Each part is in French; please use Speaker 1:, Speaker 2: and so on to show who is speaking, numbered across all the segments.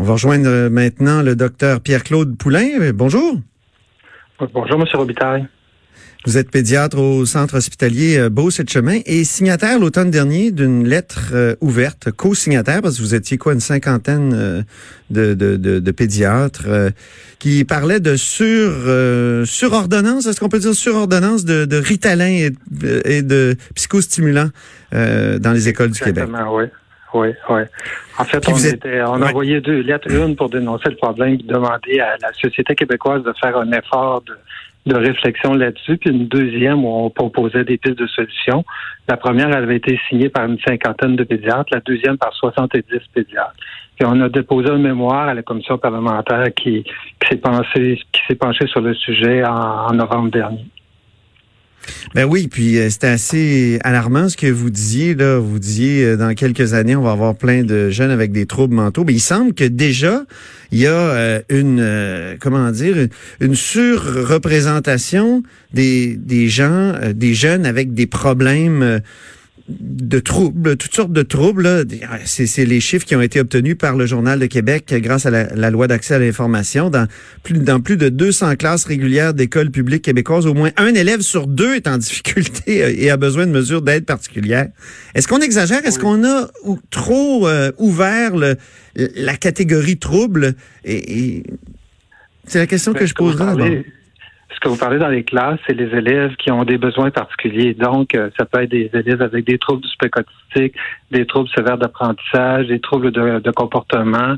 Speaker 1: On va rejoindre maintenant le docteur Pierre-Claude Poulain. Bonjour.
Speaker 2: Bonjour, M. Robitaille.
Speaker 1: Vous êtes pédiatre au centre hospitalier euh, Beau-Chemin et signataire l'automne dernier d'une lettre euh, ouverte, co-signataire, parce que vous étiez quoi, une cinquantaine euh, de, de, de, pédiatres, qui parlait de sur surordonnance, est-ce qu'on peut dire surordonnance de, de Ritalin et, de psychostimulants dans les écoles du Québec?
Speaker 2: oui. Oui, oui. En fait, on, était, on a envoyé deux lettres, une pour dénoncer le problème, et demander à la société québécoise de faire un effort de, de réflexion là-dessus, puis une deuxième où on proposait des pistes de solutions. La première avait été signée par une cinquantaine de pédiatres, la deuxième par 70 pédiatres. Puis on a déposé un mémoire à la commission parlementaire qui, qui s'est pensé, qui s'est penchée sur le sujet en novembre dernier.
Speaker 1: Ben oui, puis euh, c'était assez alarmant ce que vous disiez là. Vous disiez euh, dans quelques années on va avoir plein de jeunes avec des troubles mentaux. Mais il semble que déjà il y a euh, une comment dire une, surreprésentation des des gens, des jeunes avec des problèmes de troubles, toutes sortes de troubles. C'est les chiffres qui ont été obtenus par le Journal de Québec grâce à la, loi d'accès à l'information. Dans plus, dans plus de 200 classes régulières d'écoles publiques québécoises, au moins un élève sur deux est en difficulté et a besoin de mesures d'aide particulière. Est-ce qu'on exagère? Est-ce qu'on a trop euh, ouvert la catégorie trouble? Et, c'est la question que je poserai
Speaker 2: ce que vous parlez dans les classes, c'est les élèves qui ont des besoins particuliers. Donc, euh, ça peut être des élèves avec des troubles du spectre autistique, des troubles sévères d'apprentissage, des troubles de, comportement.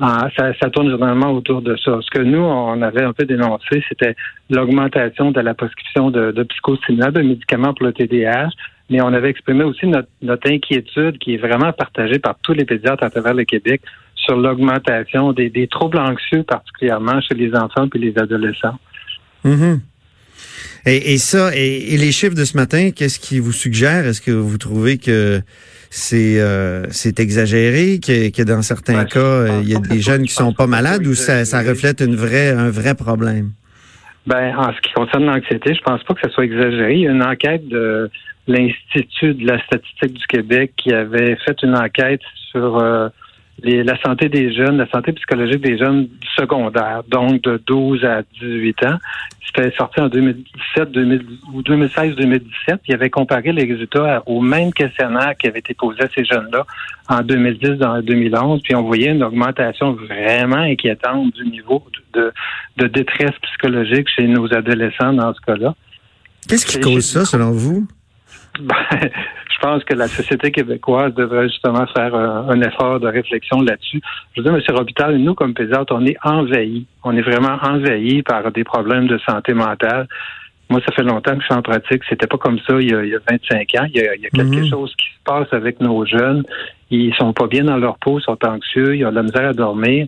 Speaker 2: Ah, ça, ça, tourne généralement autour de ça. Ce que nous, on avait un peu dénoncé, c'était l'augmentation de la prescription de, de de médicaments pour le TDAH, mais on avait exprimé aussi notre, notre, inquiétude qui est vraiment partagée par tous les pédiatres à travers le Québec sur l'augmentation des, des troubles anxieux, particulièrement chez les enfants et les adolescents.
Speaker 1: Mhm. Et, ça, et, les chiffres de ce matin, qu'est-ce qui vous suggère? Est-ce que vous trouvez que c'est euh, c'est exagéré, que, que dans certains ben, cas, il y a des jeunes qui sont pas malades ou ça, ça reflète une vraie, un vrai problème?
Speaker 2: Ben, en ce qui concerne l'anxiété, je pense pas que ça soit exagéré. Il y a une enquête de l'Institut de la statistique du Québec qui avait fait une enquête sur euh, la santé des jeunes, la santé psychologique des jeunes secondaires, donc de 12 à 18 ans. C'était sorti en 2017 ou 2016-2017. Il avait comparé les résultats au même questionnaire qui avait été posé à ces jeunes-là en 2010 dans 2011. Puis on voyait une augmentation vraiment inquiétante du niveau de, de détresse psychologique chez nos adolescents dans ce cas-là.
Speaker 1: Qu'est-ce qui cause ça, selon vous?
Speaker 2: Ben, je pense que la société québécoise devrait justement faire un, effort de réflexion là-dessus. Je veux dire, M. Robital, nous, comme pédiatres, on est envahis. On est vraiment envahis par des problèmes de santé mentale. Moi, ça fait longtemps que je suis en pratique. C'était pas comme ça il y a, 25 ans. Il y a, quelque mhm. chose qui se passe avec nos jeunes. Ils sont pas bien dans leur peau, ils sont anxieux, ils ont de la misère à dormir.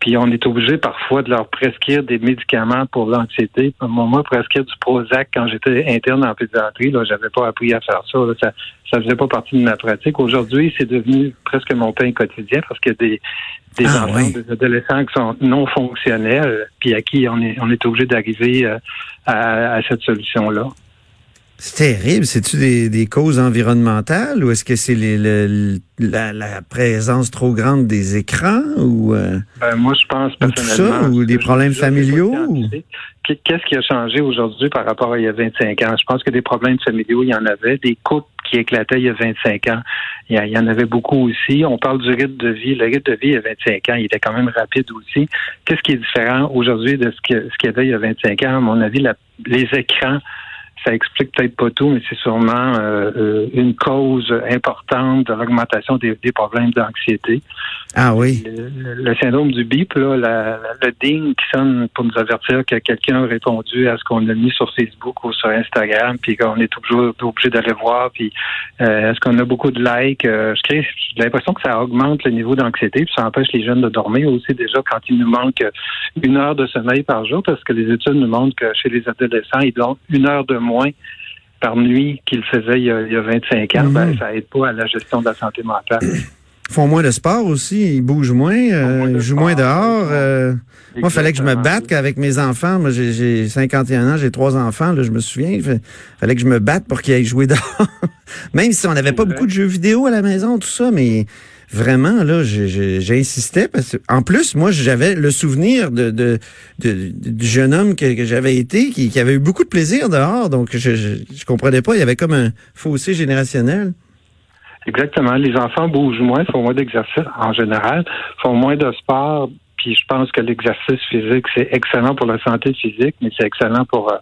Speaker 2: Puis on est obligé parfois de leur prescrire des médicaments pour l'anxiété. Moi, prescrire du Prozac quand j'étais interne en pédiatrie, là, j'avais pas appris à faire ça. Ça ça faisait pas partie de ma pratique. Aujourd'hui, c'est devenu presque mon pain quotidien parce qu'il y a des, des ah, enfants, des adolescents qui sont non fonctionnels, puis à qui on est on est obligé d'arriver euh, à, à cette solution-là.
Speaker 1: C'est terrible. C'est-tu des, des, causes environnementales ou est-ce que c'est la, la, présence trop grande des écrans ou
Speaker 2: euh, ben, moi je pense personnellement
Speaker 1: ou, des problèmes familiaux
Speaker 2: Qu'est-ce qui a changé aujourd'hui par rapport à il y a 25 ans? Je pense que des problèmes familiaux, il y en avait, des couples qui éclataient il y a 25 ans, il y, en avait beaucoup aussi. On parle du rythme de vie. Le rythme de vie il y a 25 ans, il était quand même rapide aussi. Qu'est-ce qui est différent aujourd'hui de ce qu'il ce y avait il y a 25 ans? À mon avis, les écrans ça explique peut-être pas tout, mais c'est sûrement euh, euh, une cause importante de l'augmentation des, problèmes d'anxiété.
Speaker 1: Ah oui.
Speaker 2: Le, syndrome du bip, là, le ding qui sonne pour nous avertir que quelqu'un a répondu à ce qu'on a mis sur Facebook ou sur Instagram, puis qu'on est toujours obligé d'aller voir, puis euh, est-ce qu'on a beaucoup de likes. j'ai l'impression que ça augmente le niveau d'anxiété, puis ça empêche les jeunes de dormir aussi déjà quand il nous manque une heure de sommeil par jour, parce que les études nous montrent que chez les adolescents, ils dorment une heure de moins par nuit qu'il faisait il y, a, 25 ans, ben, mhm. ça aide pas à la gestion de la santé mentale.
Speaker 1: Ils font moins de sport aussi, ils bougent moins, euh, ils jouent moins dehors. Euh. moi, il fallait que je me batte avec mes enfants. Moi, j'ai 51 ans, j'ai trois enfants, là, je me souviens. Il fallait que je me batte pour qu'ils aillent jouer dehors. Même si on n'avait pas beaucoup de jeux vidéo à la maison, tout ça, mais vraiment, là, j'insistais parce que, en plus, moi, j'avais le souvenir de, de, du jeune homme que, j'avais été, qui, avait eu beaucoup de plaisir dehors. Donc, je, je, comprenais pas. Il y avait comme un fossé générationnel.
Speaker 2: Exactement. Les enfants bougent moins, font moins d'exercice en général, font moins de sport. Puis je pense que l'exercice physique, c'est excellent pour la santé physique, mais c'est excellent pour euh,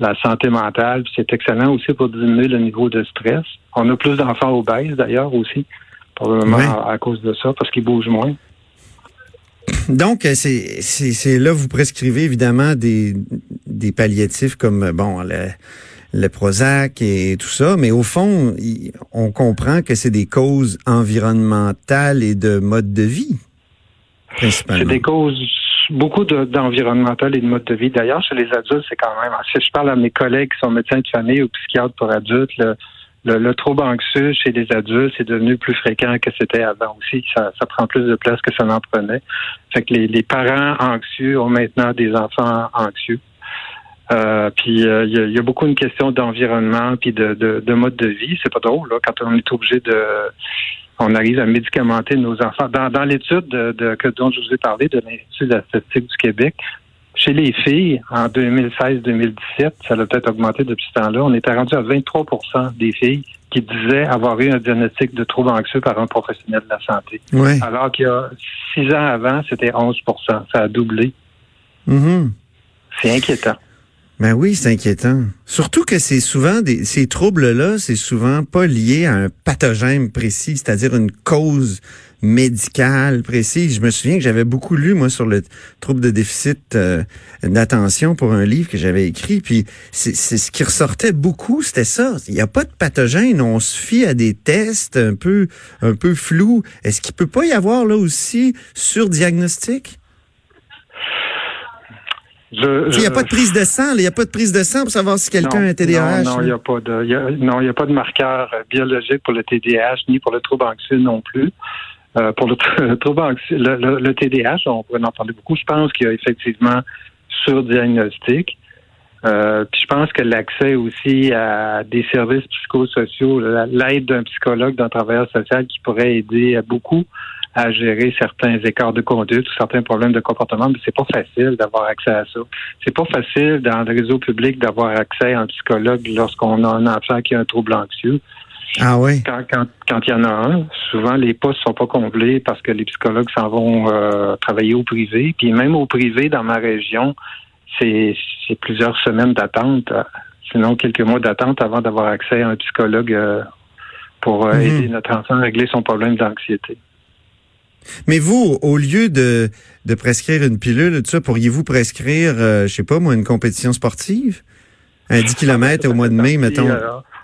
Speaker 2: la santé mentale. C'est excellent aussi pour diminuer le niveau de stress. On a plus d'enfants obèses d'ailleurs aussi, probablement à, cause de ça, parce qu'ils bougent moins.
Speaker 1: Donc, euh, c'est, là, vous prescrivez évidemment des, des palliatifs comme, bon, le, le Prozac et tout ça, mais au fond, on comprend que c'est des causes environnementales et de mode de vie,
Speaker 2: C'est des causes beaucoup d'environnemental et de mode de vie. D'ailleurs, chez les adultes, c'est quand même. Si je parle à mes collègues qui sont médecins de famille ou psychiatres pour adultes, le, trouble anxieux chez les adultes c'est devenu plus fréquent que c'était avant aussi. Ça, prend plus de place que ça n'en prenait. Fait que les, les parents anxieux ont maintenant des enfants anxieux. Euh, puis euh, il y, a, beaucoup une question d'environnement puis de, de, mode de vie. C'est pas drôle là, quand on est obligé de on arrive à médicamenter nos enfants. Dans, dans l'étude de, que dont je vous ai parlé de l'Institut de la statistique du Québec, chez les filles, en 2016-2017, ça a peut-être augmenté depuis ce temps-là, on était rendu à 23% des filles qui disaient avoir eu un diagnostic de trouble anxieux par un professionnel de la santé. Alors qu'il y a six ans avant, c'était 11% Ça a doublé.
Speaker 1: Mm-hmm.
Speaker 2: C'est inquiétant.
Speaker 1: Ben oui, c'est inquiétant. Surtout que c'est souvent des, ces troubles-là, c'est souvent pas lié à un pathogène précis, c'est-à-dire une cause médicale précise. Je me souviens que j'avais beaucoup lu moi sur le trouble de déficit euh, d'attention pour un livre que j'avais écrit. Puis c'est ce qui ressortait beaucoup, c'était ça. Il n'y a pas de pathogène. On se fie à des tests un peu un peu flous. Est-ce qu'il peut pas y avoir là aussi sur diagnostic? Il n'y a pas de prise de sang, il n'y a pas de prise de sang pour savoir si quelqu'un a un TDAH.
Speaker 2: Non, il n'y a pas de, non, il a pas de marqueur euh, biologique pour le TDAH ni pour le trouble anxieux non plus. Euh, pour le, trouble anxieux, le, TDAH, on pourrait en parler beaucoup. Je pense qu'il y a effectivement surdiagnostic. Euh, puis je pense que l'accès aussi à des services psychosociaux, l'aide d'un psychologue, d'un travailleur social qui pourrait aider beaucoup à gérer certains écarts de conduite ou certains problèmes de comportement, mais c'est pas facile d'avoir accès à ça. C'est pas facile dans le réseau public d'avoir accès à un psychologue lorsqu'on a un enfant qui a un trouble anxieux.
Speaker 1: Ah oui.
Speaker 2: Quand, quand, quand il y en a un, souvent les postes sont pas comblés parce que les psychologues s'en vont euh, travailler au privé. Puis même au privé, dans ma région, c'est plusieurs semaines d'attente, sinon quelques mois d'attente avant d'avoir accès à un psychologue euh, pour euh, mhm. aider notre enfant à régler son problème d'anxiété.
Speaker 1: Mais vous, au lieu de, de prescrire une pilule, tout ça, pourriez-vous prescrire, euh, je sais pas moi, une compétition sportive? Un 10 km au mois de mai, mettons.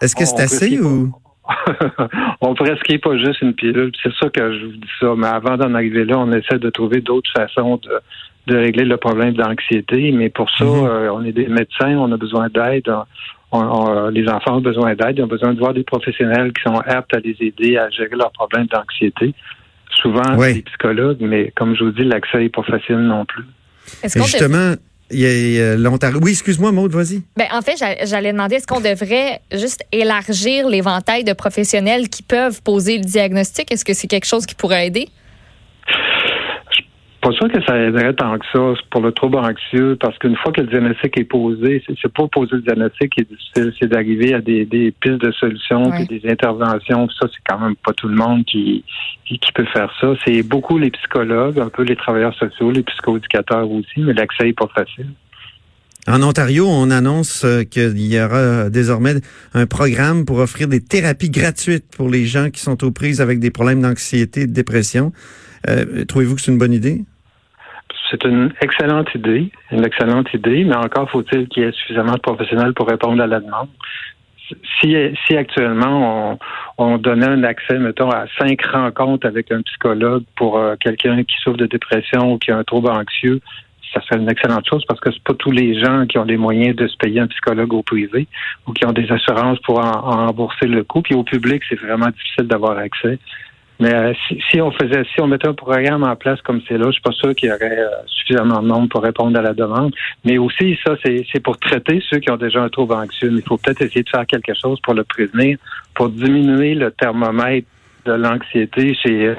Speaker 1: Est-ce que c'est assez ou?
Speaker 2: on prescrit pas juste une pilule. C'est ça que je vous dis ça. Mais avant d'en arriver là, on essaie de trouver d'autres façons de, de régler le problème d'anxiété. Mais pour ça, mm-hmm. euh, on est des médecins, on a besoin d'aide. les enfants ont besoin d'aide, ils ont besoin de voir des professionnels qui sont aptes à les aider à gérer leurs problèmes d'anxiété souvent des psychologues, mais comme je vous dis, l'accès n'est pas facile non plus.
Speaker 1: Justement, il y a, l'Ontario. Oui, excuse-moi, Maud, vas-y.
Speaker 3: Ben, en fait, j'allais demander, est-ce qu'on devrait juste élargir l'éventail de professionnels qui peuvent poser le diagnostic? Est-ce que c'est quelque chose qui pourrait aider?
Speaker 2: Pas sûr que ça aiderait tant que ça pour le trouble anxieux, parce qu'une fois que le diagnostic est posé, c'est pas poser le diagnostic qui est difficile, c'est d'arriver à des, pistes de solutions, puis des interventions. Ça, c'est quand même pas tout le monde qui, qui, peut faire ça. C'est beaucoup les psychologues, un peu les travailleurs sociaux, les psychoéducateurs aussi, mais l'accès est pas facile.
Speaker 1: En Ontario, on annonce euh, qu'il y aura désormais un programme pour offrir des thérapies gratuites pour les gens qui sont aux prises avec des problèmes d'anxiété et de dépression. Euh, trouvez-vous que c'est une bonne idée?
Speaker 2: C'est une excellente idée, une excellente idée, mais encore faut-il qu'il y ait suffisamment de professionnels pour répondre à la demande. Si, actuellement on, on donnait un accès, mettons, à cinq rencontres avec un psychologue pour euh, quelqu'un qui souffre de dépression ou qui a un trouble anxieux, ça serait une excellente chose parce que c'est pas tous les gens qui ont les moyens de se payer un psychologue au privé ou qui ont des assurances pour en rembourser le coût. Puis au public, c'est vraiment difficile d'avoir accès. Mais euh, si, on faisait, si on mettait un programme en place comme c'est là, je suis pas sûr qu'il y aurait euh, suffisamment de monde pour répondre à la demande. Mais aussi, ça, c'est pour traiter ceux qui ont déjà un trouble anxieux. Il faut peut-être essayer de faire quelque chose pour le prévenir, pour diminuer le thermomètre de l'anxiété chez euh,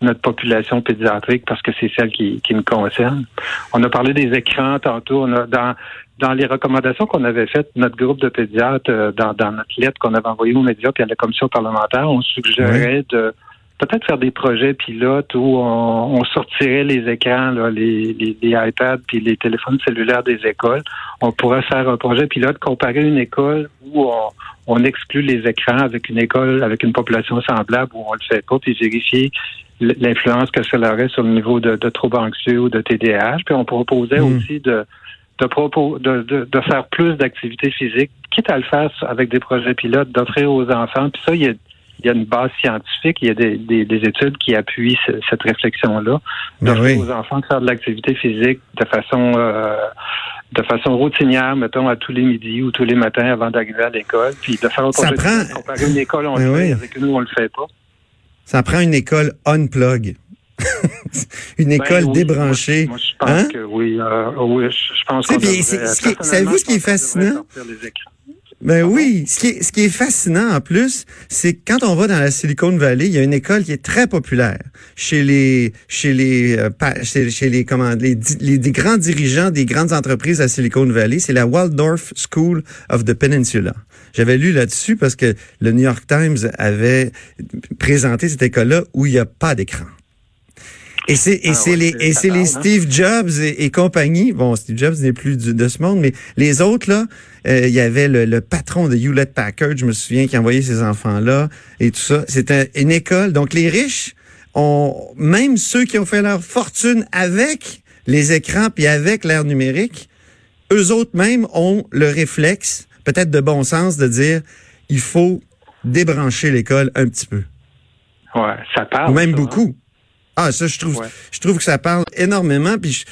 Speaker 2: notre population pédiatrique parce que c'est celle qui, qui nous concerne. On a parlé des écrans tantôt. On a, dans, dans les recommandations qu'on avait faites, notre groupe de pédiatres, euh, dans, dans notre lettre qu'on avait envoyée aux médias puis à la commission parlementaire, on suggérait de peut-être faire des projets pilotes où on, sortirait les écrans, les, les, iPads puis les téléphones cellulaires des écoles. On pourrait faire un projet pilote, comparer une école où on, on exclut les écrans avec une école, avec une population semblable où on le fait pas, puis vérifier l'influence que ça aurait sur le niveau de, de troubles anxieux ou de TDAH. Puis on proposait hmm. aussi de de, de, de, faire plus d'activités physiques, quitte à le faire avec des projets pilotes, d'offrir aux enfants. Puis ça, il y a, il y a une base scientifique, il y a des, des, études qui appuient cette réflexion-là. Ben d'offrir aux enfants de faire de l'activité physique de façon euh, de façon routinière, mettons, à tous les midis ou tous les matins avant d'arriver à l'école, puis de faire autre
Speaker 1: ça prend...
Speaker 2: comparer une école, on ben le fait, avec nous, on le fait pas.
Speaker 1: Ça prend une école unplug. une ben école débranchée.
Speaker 2: Moi, je pense hein? que oui. Euh, oui, je pense que.
Speaker 1: Savez-vous ce qui est fascinant? Ben oui, ce qui est, ce qui est fascinant en plus, c'est que quand on va dans la Silicon Valley, il y a une école qui est très populaire chez les chez les euh, chez, les comment les, les, des grands dirigeants des grandes entreprises à Silicon Valley, c'est la Waldorf School of the Peninsula. J'avais lu là-dessus parce que le New York Times avait présenté cette école-là où il n'y a pas d'écran. Et c'est et ah c'est les et c'est les. Steve Jobs et, compagnie. Bon, Steve Jobs n'est plus de ce monde, mais les autres là, euh, il y avait le, patron de Hewlett Packard, je me souviens, qui envoyait ses enfants là et tout ça. C'était une école. Donc les riches ont même ceux qui ont fait leur fortune avec les écrans puis avec l'ère numérique, eux autres même ont le réflexe, peut-être de bon sens, de dire il faut débrancher l'école un petit peu.
Speaker 2: Ouais, ça parle.
Speaker 1: Ou même hein. beaucoup. Ah, ça, je trouve, je trouve que ça parle énormément. Puis